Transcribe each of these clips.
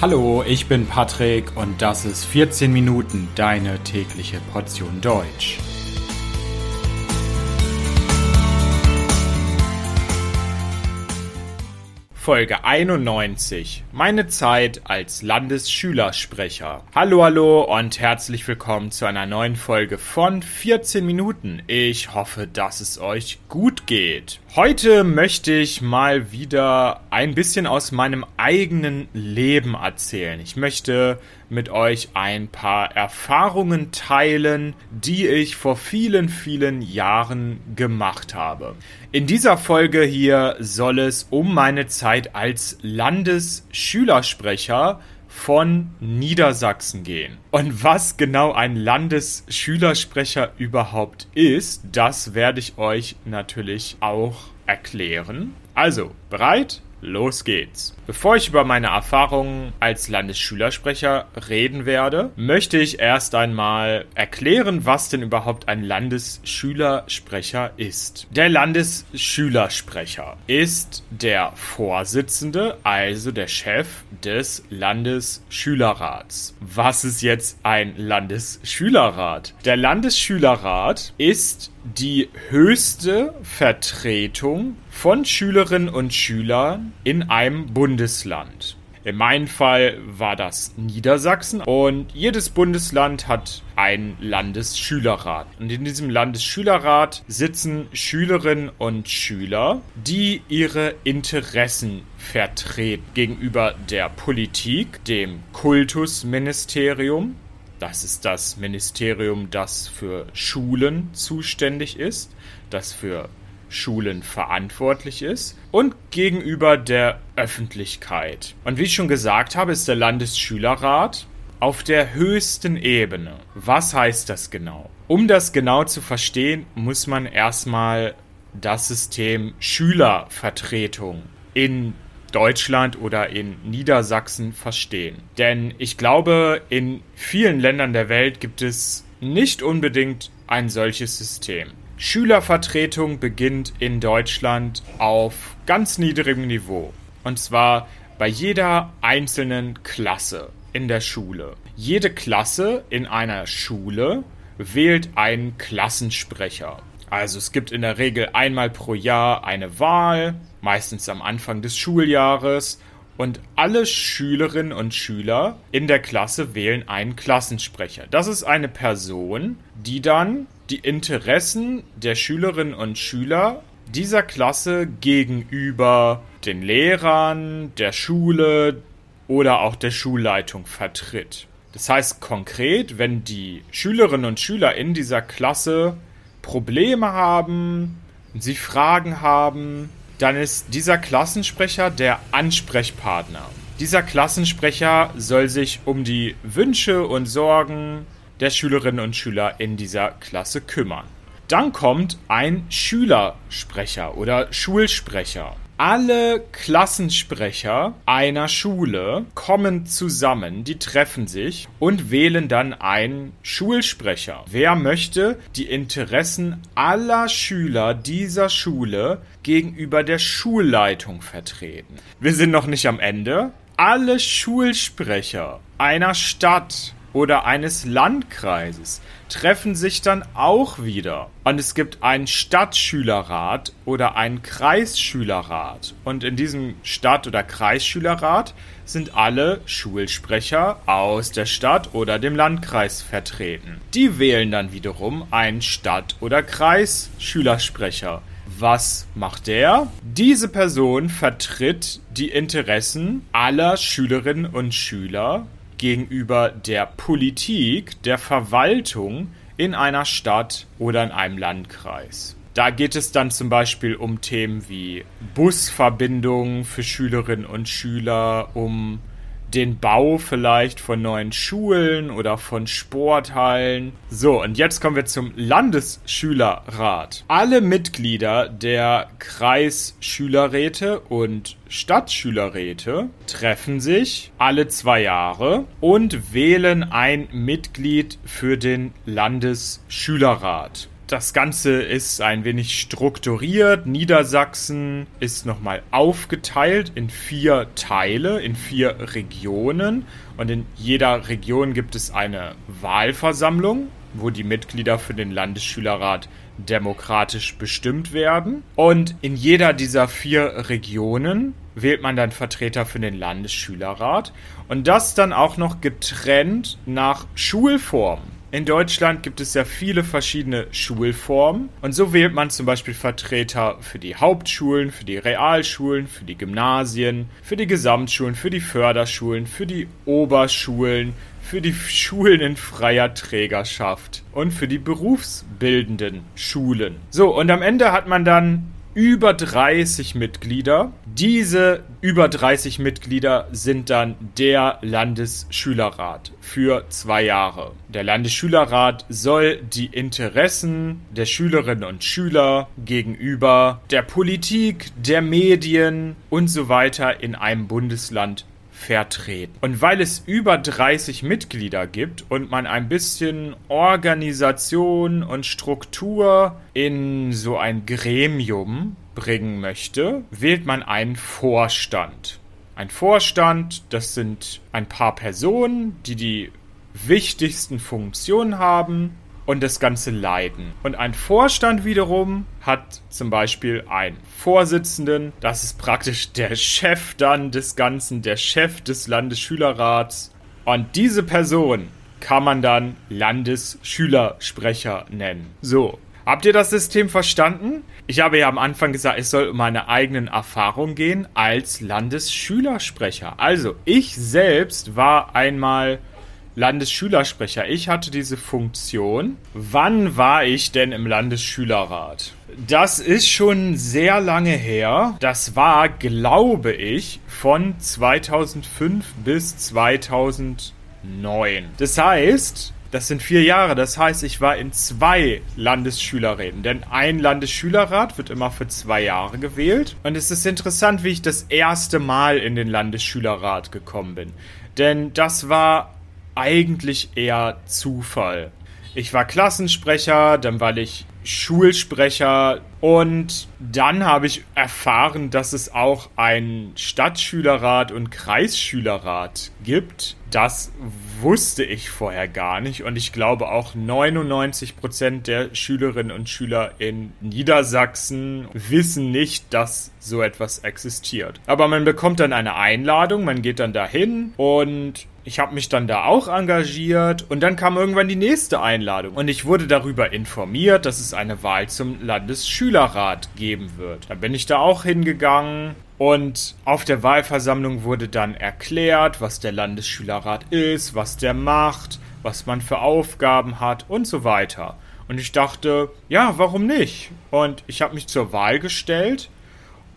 Hallo, ich bin Patrick und das ist 14 Minuten deine tägliche Portion Deutsch. Folge 91. Meine Zeit als Landesschülersprecher. Hallo, hallo und herzlich willkommen zu einer neuen Folge von 14 Minuten. Ich hoffe, dass es euch gut geht. Heute möchte ich mal wieder ein bisschen aus meinem eigenen Leben erzählen. Ich möchte mit euch ein paar Erfahrungen teilen, die ich vor vielen, vielen Jahren gemacht habe. In dieser Folge hier soll es um meine Zeit als Landesschülersprecher von Niedersachsen gehen. Und was genau ein Landesschülersprecher überhaupt ist, das werde ich euch natürlich auch erklären. Also, bereit? Los geht's. Bevor ich über meine Erfahrungen als Landesschülersprecher reden werde, möchte ich erst einmal erklären, was denn überhaupt ein Landesschülersprecher ist. Der Landesschülersprecher ist der Vorsitzende, also der Chef des Landesschülerrats. Was ist jetzt ein Landesschülerrat? Der Landesschülerrat ist die höchste Vertretung von Schülerinnen und Schülern in einem Bundesland. In meinem Fall war das Niedersachsen und jedes Bundesland hat einen Landesschülerrat. Und in diesem Landesschülerrat sitzen Schülerinnen und Schüler, die ihre Interessen vertreten gegenüber der Politik, dem Kultusministerium, das ist das Ministerium, das für Schulen zuständig ist, das für Schulen verantwortlich ist und gegenüber der Öffentlichkeit. Und wie ich schon gesagt habe, ist der Landesschülerrat auf der höchsten Ebene. Was heißt das genau? Um das genau zu verstehen, muss man erstmal das System Schülervertretung in Deutschland oder in Niedersachsen verstehen. Denn ich glaube, in vielen Ländern der Welt gibt es nicht unbedingt ein solches System. Schülervertretung beginnt in Deutschland auf ganz niedrigem Niveau. Und zwar bei jeder einzelnen Klasse in der Schule. Jede Klasse in einer Schule wählt einen Klassensprecher. Also es gibt in der Regel einmal pro Jahr eine Wahl, meistens am Anfang des Schuljahres, und alle Schülerinnen und Schüler in der Klasse wählen einen Klassensprecher. Das ist eine Person, die dann die Interessen der Schülerinnen und Schüler dieser Klasse gegenüber den Lehrern, der Schule oder auch der Schulleitung vertritt. Das heißt konkret, wenn die Schülerinnen und Schüler in dieser Klasse Probleme haben, sie Fragen haben, dann ist dieser Klassensprecher der Ansprechpartner. Dieser Klassensprecher soll sich um die Wünsche und Sorgen der Schülerinnen und Schüler in dieser Klasse kümmern. Dann kommt ein Schülersprecher oder Schulsprecher. Alle Klassensprecher einer Schule kommen zusammen, die treffen sich und wählen dann einen Schulsprecher. Wer möchte die Interessen aller Schüler dieser Schule gegenüber der Schulleitung vertreten? Wir sind noch nicht am Ende. Alle Schulsprecher einer Stadt oder eines Landkreises treffen sich dann auch wieder. Und es gibt einen Stadtschülerrat oder einen Kreisschülerrat. Und in diesem Stadt- oder Kreisschülerrat sind alle Schulsprecher aus der Stadt oder dem Landkreis vertreten. Die wählen dann wiederum einen Stadt- oder Kreisschülersprecher. Was macht der? Diese Person vertritt die Interessen aller Schülerinnen und Schüler gegenüber der Politik, der Verwaltung in einer Stadt oder in einem Landkreis. Da geht es dann zum Beispiel um Themen wie Busverbindungen für Schülerinnen und Schüler, um den Bau vielleicht von neuen Schulen oder von Sporthallen. So, und jetzt kommen wir zum Landesschülerrat. Alle Mitglieder der Kreisschülerräte und Stadtschülerräte treffen sich alle zwei Jahre und wählen ein Mitglied für den Landesschülerrat. Das Ganze ist ein wenig strukturiert. Niedersachsen ist nochmal aufgeteilt in vier Teile, in vier Regionen. Und in jeder Region gibt es eine Wahlversammlung, wo die Mitglieder für den Landesschülerrat demokratisch bestimmt werden. Und in jeder dieser vier Regionen wählt man dann Vertreter für den Landesschülerrat. Und das dann auch noch getrennt nach Schulform. In Deutschland gibt es ja viele verschiedene Schulformen und so wählt man zum Beispiel Vertreter für die Hauptschulen, für die Realschulen, für die Gymnasien, für die Gesamtschulen, für die Förderschulen, für die Oberschulen, für die Schulen in freier Trägerschaft und für die berufsbildenden Schulen. So, und am Ende hat man dann über 30 Mitglieder. Diese über 30 Mitglieder sind dann der Landesschülerrat für zwei Jahre. Der Landesschülerrat soll die Interessen der Schülerinnen und Schüler gegenüber der Politik, der Medien und so weiter in einem Bundesland vertreten. Und weil es über 30 Mitglieder gibt und man ein bisschen Organisation und Struktur in so ein Gremium bringen möchte, wählt man einen Vorstand. Ein Vorstand, das sind ein paar Personen, die die wichtigsten Funktionen haben und das Ganze leiten. Und ein Vorstand wiederum hat zum Beispiel einen Vorsitzenden, das ist praktisch der Chef dann des Ganzen, der Chef des Landesschülerrats. Und diese Person kann man dann Landesschülersprecher nennen. So, Habt ihr das System verstanden? Ich habe ja am Anfang gesagt, es soll um meine eigenen Erfahrungen gehen als Landesschülersprecher. Also, ich selbst war einmal Landesschülersprecher. Ich hatte diese Funktion. Wann war ich denn im Landesschülerrat? Das ist schon sehr lange her. Das war, glaube ich, von 2005 bis 2009. Das heißt, das sind vier Jahre. Das heißt, ich war in zwei Landesschülerräten. Denn ein Landesschülerrat wird immer für zwei Jahre gewählt. Und es ist interessant, wie ich das erste Mal in den Landesschülerrat gekommen bin. Denn das war eigentlich eher Zufall. Ich war Klassensprecher, dann war ich Schulsprecher und dann habe ich erfahren, dass es auch ein Stadtschülerrat und Kreisschülerrat gibt. Das wusste ich vorher gar nicht und ich glaube auch 99 Prozent der Schülerinnen und Schüler in Niedersachsen wissen nicht, dass so etwas existiert. Aber man bekommt dann eine Einladung, man geht dann dahin und ich habe mich dann da auch engagiert und dann kam irgendwann die nächste Einladung und ich wurde darüber informiert, dass es eine Wahl zum Landesschülerrat geben wird. Da bin ich da auch hingegangen und auf der Wahlversammlung wurde dann erklärt, was der Landesschülerrat ist, was der macht, was man für Aufgaben hat und so weiter. Und ich dachte, ja, warum nicht? Und ich habe mich zur Wahl gestellt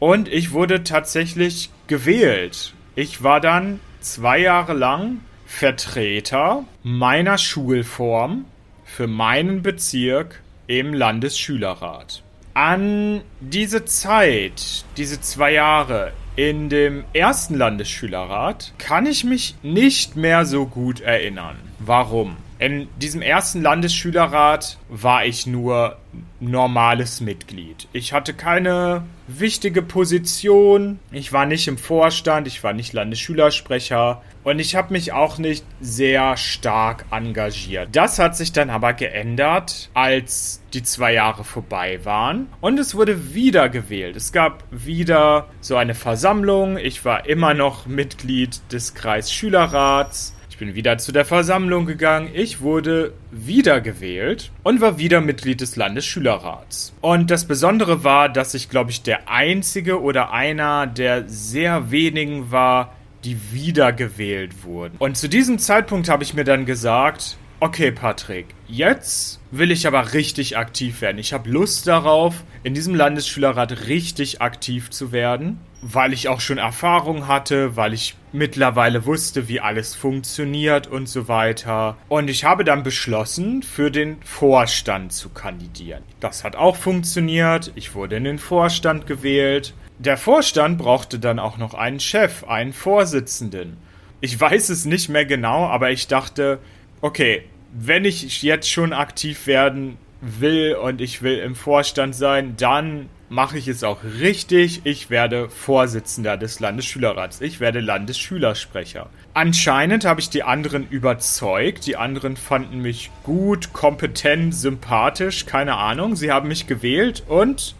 und ich wurde tatsächlich gewählt. Ich war dann zwei Jahre lang Vertreter meiner Schulform für meinen Bezirk im Landesschülerrat. An diese Zeit, diese zwei Jahre in dem ersten Landesschülerrat, kann ich mich nicht mehr so gut erinnern. Warum? In diesem ersten Landesschülerrat war ich nur normales Mitglied. Ich hatte keine wichtige Position. Ich war nicht im Vorstand, ich war nicht Landesschülersprecher und ich habe mich auch nicht sehr stark engagiert. Das hat sich dann aber geändert, als die zwei Jahre vorbei waren und es wurde wieder gewählt. Es gab wieder so eine Versammlung. Ich war immer noch Mitglied des Kreisschülerrats bin wieder zu der Versammlung gegangen, ich wurde wiedergewählt und war wieder Mitglied des Landesschülerrats. Und das Besondere war, dass ich, glaube ich, der einzige oder einer der sehr wenigen war, die wiedergewählt wurden. Und zu diesem Zeitpunkt habe ich mir dann gesagt, okay Patrick, jetzt will ich aber richtig aktiv werden. Ich habe Lust darauf, in diesem Landesschülerrat richtig aktiv zu werden weil ich auch schon Erfahrung hatte, weil ich mittlerweile wusste, wie alles funktioniert und so weiter. Und ich habe dann beschlossen, für den Vorstand zu kandidieren. Das hat auch funktioniert. Ich wurde in den Vorstand gewählt. Der Vorstand brauchte dann auch noch einen Chef, einen Vorsitzenden. Ich weiß es nicht mehr genau, aber ich dachte, okay, wenn ich jetzt schon aktiv werden will und ich will im Vorstand sein, dann mache ich es auch richtig. Ich werde Vorsitzender des Landesschülerrats. Ich werde Landesschülersprecher. Anscheinend habe ich die anderen überzeugt. Die anderen fanden mich gut, kompetent, sympathisch, keine Ahnung. Sie haben mich gewählt und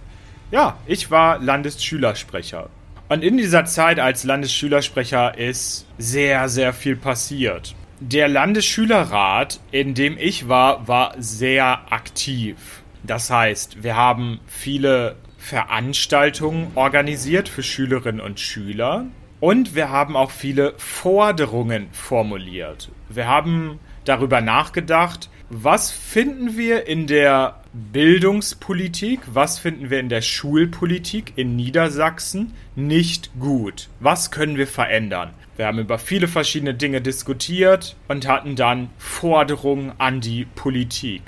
ja, ich war Landesschülersprecher. Und in dieser Zeit als Landesschülersprecher ist sehr, sehr viel passiert. Der Landesschülerrat, in dem ich war, war sehr aktiv. Das heißt, wir haben viele Veranstaltungen organisiert für Schülerinnen und Schüler und wir haben auch viele Forderungen formuliert. Wir haben darüber nachgedacht, was finden wir in der Bildungspolitik, was finden wir in der Schulpolitik in Niedersachsen nicht gut? Was können wir verändern? Wir haben über viele verschiedene Dinge diskutiert und hatten dann Forderungen an die Politik.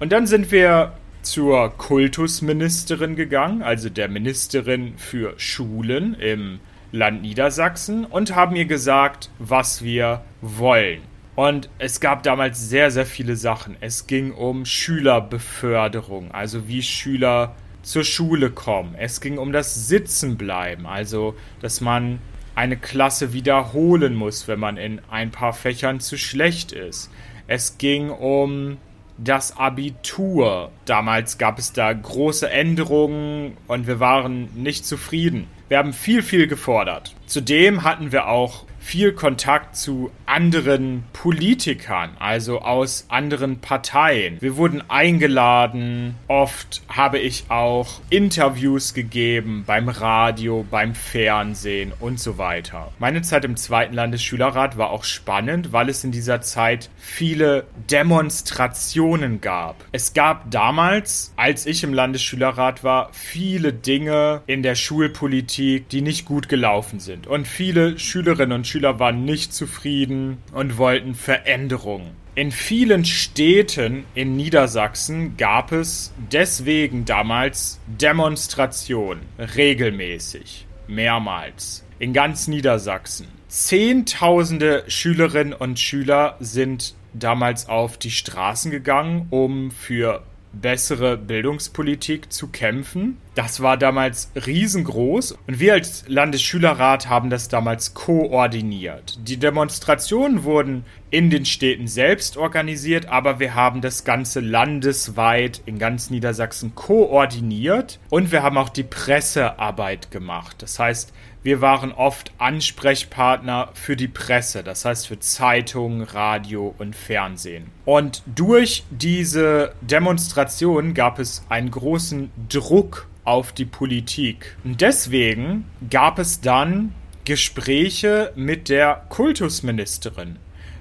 Und dann sind wir zur Kultusministerin gegangen, also der Ministerin für Schulen im Land Niedersachsen, und haben ihr gesagt, was wir wollen. Und es gab damals sehr, sehr viele Sachen. Es ging um Schülerbeförderung, also wie Schüler zur Schule kommen. Es ging um das Sitzenbleiben, also dass man eine Klasse wiederholen muss, wenn man in ein paar Fächern zu schlecht ist. Es ging um das Abitur. Damals gab es da große Änderungen und wir waren nicht zufrieden. Wir haben viel, viel gefordert. Zudem hatten wir auch viel Kontakt zu anderen Politikern, also aus anderen Parteien. Wir wurden eingeladen, oft habe ich auch Interviews gegeben beim Radio, beim Fernsehen und so weiter. Meine Zeit im zweiten Landesschülerrat war auch spannend, weil es in dieser Zeit viele Demonstrationen gab. Es gab damals, als ich im Landesschülerrat war, viele Dinge in der Schulpolitik, die nicht gut gelaufen sind. Und viele Schülerinnen und Schüler Schüler waren nicht zufrieden und wollten Veränderungen. In vielen Städten in Niedersachsen gab es deswegen damals Demonstrationen, regelmäßig, mehrmals, in ganz Niedersachsen. Zehntausende Schülerinnen und Schüler sind damals auf die Straßen gegangen, um für bessere Bildungspolitik zu kämpfen. Das war damals riesengroß und wir als Landesschülerrat haben das damals koordiniert. Die Demonstrationen wurden in den Städten selbst organisiert, aber wir haben das Ganze landesweit in ganz Niedersachsen koordiniert und wir haben auch die Pressearbeit gemacht. Das heißt, wir waren oft Ansprechpartner für die Presse, das heißt für Zeitungen, Radio und Fernsehen. Und durch diese Demonstration gab es einen großen Druck auf die Politik. Und deswegen gab es dann Gespräche mit der Kultusministerin.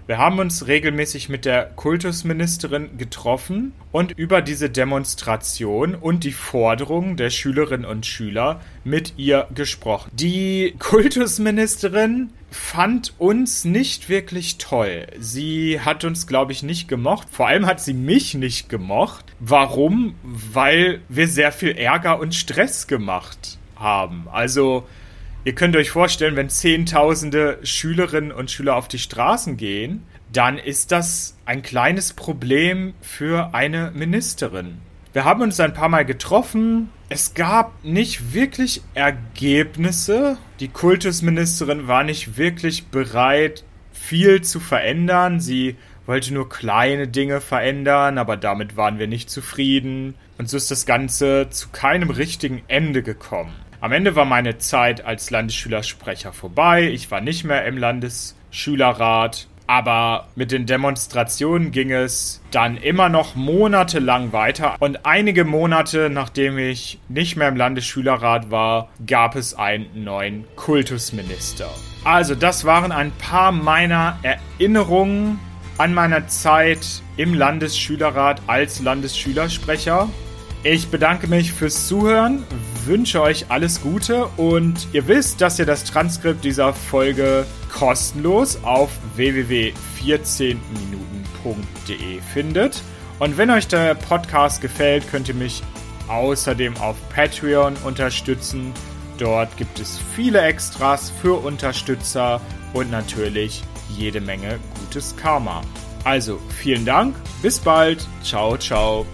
Wir haben uns regelmäßig mit der Kultusministerin getroffen und über diese Demonstration und die Forderungen der Schülerinnen und Schüler mit ihr gesprochen. Die Kultusministerin fand uns nicht wirklich toll. Sie hat uns, glaube ich, nicht gemocht. Vor allem hat sie mich nicht gemocht. Warum? Weil wir sehr viel Ärger und Stress gemacht haben. Also Ihr könnt euch vorstellen, wenn Zehntausende Schülerinnen und Schüler auf die Straßen gehen, dann ist das ein kleines Problem für eine Ministerin. Wir haben uns ein paar Mal getroffen. Es gab nicht wirklich Ergebnisse. Die Kultusministerin war nicht wirklich bereit, viel zu verändern. Sie wollte nur kleine Dinge verändern, aber damit waren wir nicht zufrieden. Und so ist das Ganze zu keinem richtigen Ende gekommen. Am Ende war meine Zeit als Landesschülersprecher vorbei. Ich war nicht mehr im Landesschülerrat. Aber mit den Demonstrationen ging es dann immer noch monatelang weiter. Und einige Monate nachdem ich nicht mehr im Landesschülerrat war, gab es einen neuen Kultusminister. Also das waren ein paar meiner Erinnerungen an meiner Zeit im Landesschülerrat als Landesschülersprecher. Ich bedanke mich fürs Zuhören, wünsche euch alles Gute und ihr wisst, dass ihr das Transkript dieser Folge kostenlos auf www.14minuten.de findet. Und wenn euch der Podcast gefällt, könnt ihr mich außerdem auf Patreon unterstützen. Dort gibt es viele Extras für Unterstützer und natürlich jede Menge gutes Karma. Also vielen Dank, bis bald, ciao, ciao.